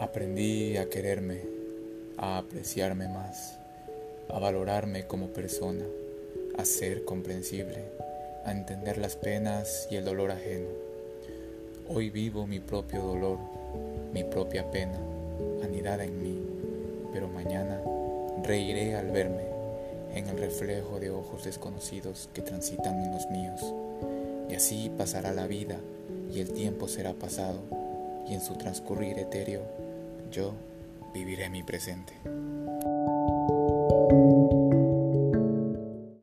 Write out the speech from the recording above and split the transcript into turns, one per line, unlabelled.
Aprendí a quererme, a apreciarme más, a valorarme como persona, a ser comprensible, a entender las penas y el dolor ajeno. Hoy vivo mi propio dolor, mi propia pena, anidada en mí, pero mañana reiré al verme en el reflejo de ojos desconocidos que transitan en los míos. Y así pasará la vida y el tiempo será pasado, y en su transcurrir etéreo yo viviré mi presente.